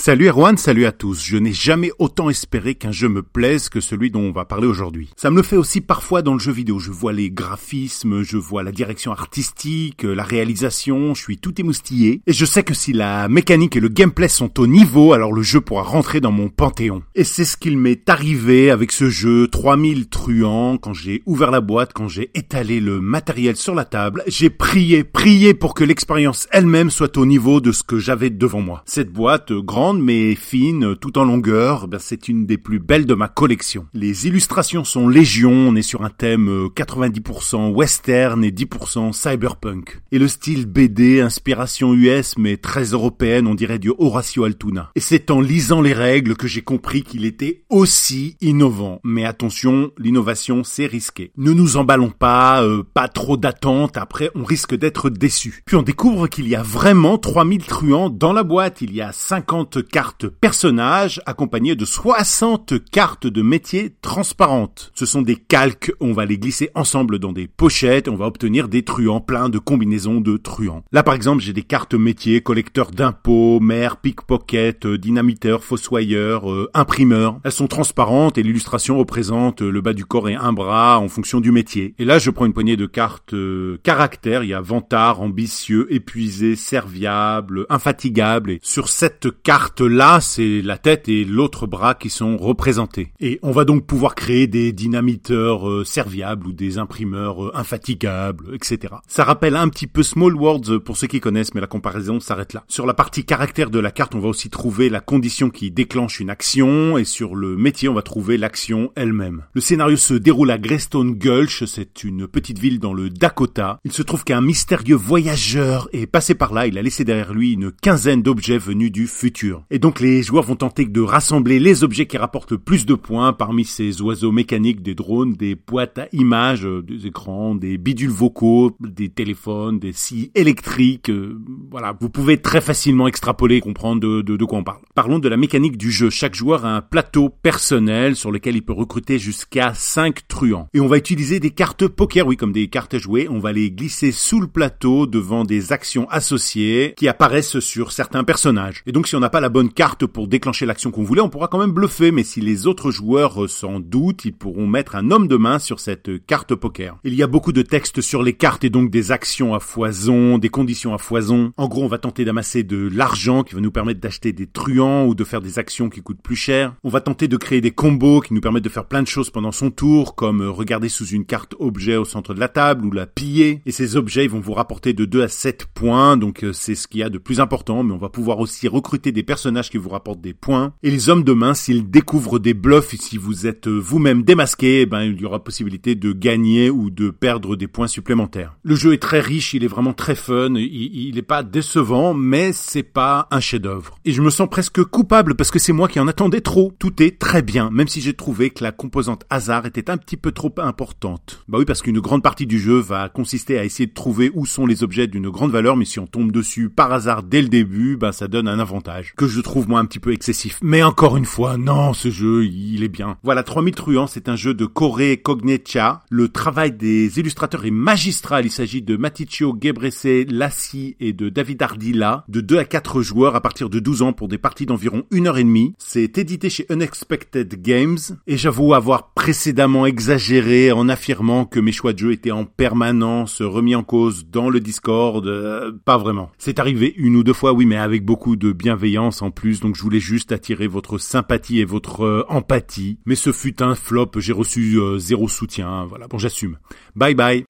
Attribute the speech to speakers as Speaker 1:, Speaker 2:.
Speaker 1: Salut Erwan, salut à tous. Je n'ai jamais autant espéré qu'un jeu me plaise que celui dont on va parler aujourd'hui. Ça me le fait aussi parfois dans le jeu vidéo. Je vois les graphismes, je vois la direction artistique, la réalisation, je suis tout émoustillé. Et je sais que si la mécanique et le gameplay sont au niveau, alors le jeu pourra rentrer dans mon panthéon. Et c'est ce qu'il m'est arrivé avec ce jeu 3000 truands quand j'ai ouvert la boîte, quand j'ai étalé le matériel sur la table. J'ai prié, prié pour que l'expérience elle-même soit au niveau de ce que j'avais devant moi. Cette boîte grande mais fine, tout en longueur, ben c'est une des plus belles de ma collection. Les illustrations sont légion, on est sur un thème 90% euh, western et 10% cyberpunk. Et le style BD, inspiration US mais très européenne, on dirait du Horacio Altuna. Et c'est en lisant les règles que j'ai compris qu'il était aussi innovant. Mais attention, l'innovation c'est risqué. Ne nous emballons pas, euh, pas trop d'attente, après on risque d'être déçu. Puis on découvre qu'il y a vraiment 3000 truands dans la boîte, il y a 50 cartes personnages accompagnées de 60 cartes de métier transparentes. Ce sont des calques, on va les glisser ensemble dans des pochettes, on va obtenir des truands pleins de combinaisons de truands. Là par exemple j'ai des cartes métiers, collecteur d'impôts, maire, pickpocket, euh, dynamiteur, fossoyeur, euh, imprimeur. Elles sont transparentes et l'illustration représente le bas du corps et un bras en fonction du métier. Et là je prends une poignée de cartes euh, caractères, il y a vantard, ambitieux, épuisé, serviable, infatigable et sur cette carte là, c'est la tête et l'autre bras qui sont représentés. Et on va donc pouvoir créer des dynamiteurs euh, serviables ou des imprimeurs euh, infatigables, etc. Ça rappelle un petit peu Small Worlds pour ceux qui connaissent, mais la comparaison s'arrête là. Sur la partie caractère de la carte, on va aussi trouver la condition qui déclenche une action, et sur le métier, on va trouver l'action elle-même. Le scénario se déroule à Greystone Gulch, c'est une petite ville dans le Dakota. Il se trouve qu'un mystérieux voyageur est passé par là, il a laissé derrière lui une quinzaine d'objets venus du futur. Et donc les joueurs vont tenter de rassembler les objets qui rapportent le plus de points parmi ces oiseaux mécaniques, des drones, des boîtes à images, euh, des écrans, des bidules vocaux, des téléphones, des scies électriques. Euh, voilà, vous pouvez très facilement extrapoler et comprendre de, de, quoi on parle. Parlons de la mécanique du jeu. Chaque joueur a un plateau personnel sur lequel il peut recruter jusqu'à 5 truands. Et on va utiliser des cartes poker, oui, comme des cartes à jouer. On va les glisser sous le plateau devant des actions associées qui apparaissent sur certains personnages. Et donc si on n'a pas la bonne carte pour déclencher l'action qu'on voulait, on pourra quand même bluffer, mais si les autres joueurs s'en doutent, ils pourront mettre un homme de main sur cette carte poker. Il y a beaucoup de textes sur les cartes et donc des actions à foison, des conditions à foison. En gros, on va tenter d'amasser de l'argent qui va nous permettre d'acheter des truands ou de faire des actions qui coûtent plus cher. On va tenter de créer des combos qui nous permettent de faire plein de choses pendant son tour, comme regarder sous une carte objet au centre de la table ou la piller. Et ces objets, ils vont vous rapporter de 2 à 7 points, donc euh, c'est ce qu'il y a de plus important, mais on va pouvoir aussi recruter des personnages qui vous rapportent des points. Et les hommes de main, s'ils découvrent des bluffs, si vous êtes euh, vous-même démasqué, eh ben, il y aura possibilité de gagner ou de perdre des points supplémentaires. Le jeu est très riche, il est vraiment très fun, il, n'est pas décevant, mais c'est pas un chef-d'œuvre. Et je me sens presque coupable parce que c'est moi qui en attendais trop. Tout est très bien, même si j'ai trouvé que la composante hasard était un petit peu trop importante. Bah oui, parce qu'une grande partie du jeu va consister à essayer de trouver où sont les objets d'une grande valeur, mais si on tombe dessus par hasard dès le début, bah ça donne un avantage que je trouve moi un petit peu excessif. Mais encore une fois, non, ce jeu, il est bien. Voilà, 3000 truands, c'est un jeu de Corée Cognetia. Le travail des illustrateurs est magistral. Il s'agit de Maticio Gebrese Lassi et de David Ardila, de 2 à 4 joueurs à partir de 12 ans pour des parties d'environ 1 heure et demie. C'est édité chez Unexpected Games et j'avoue avoir précédemment exagéré en affirmant que mes choix de jeu étaient en permanence remis en cause dans le Discord. Euh, pas vraiment. C'est arrivé une ou deux fois, oui, mais avec beaucoup de bienveillance en plus donc je voulais juste attirer votre sympathie et votre euh, empathie. Mais ce fut un flop, j'ai reçu euh, zéro soutien, voilà, bon j'assume. Bye bye